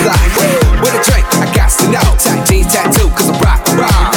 side. With a drink, I got to know. Tight jeans tattoo, cause I'm rock, rock.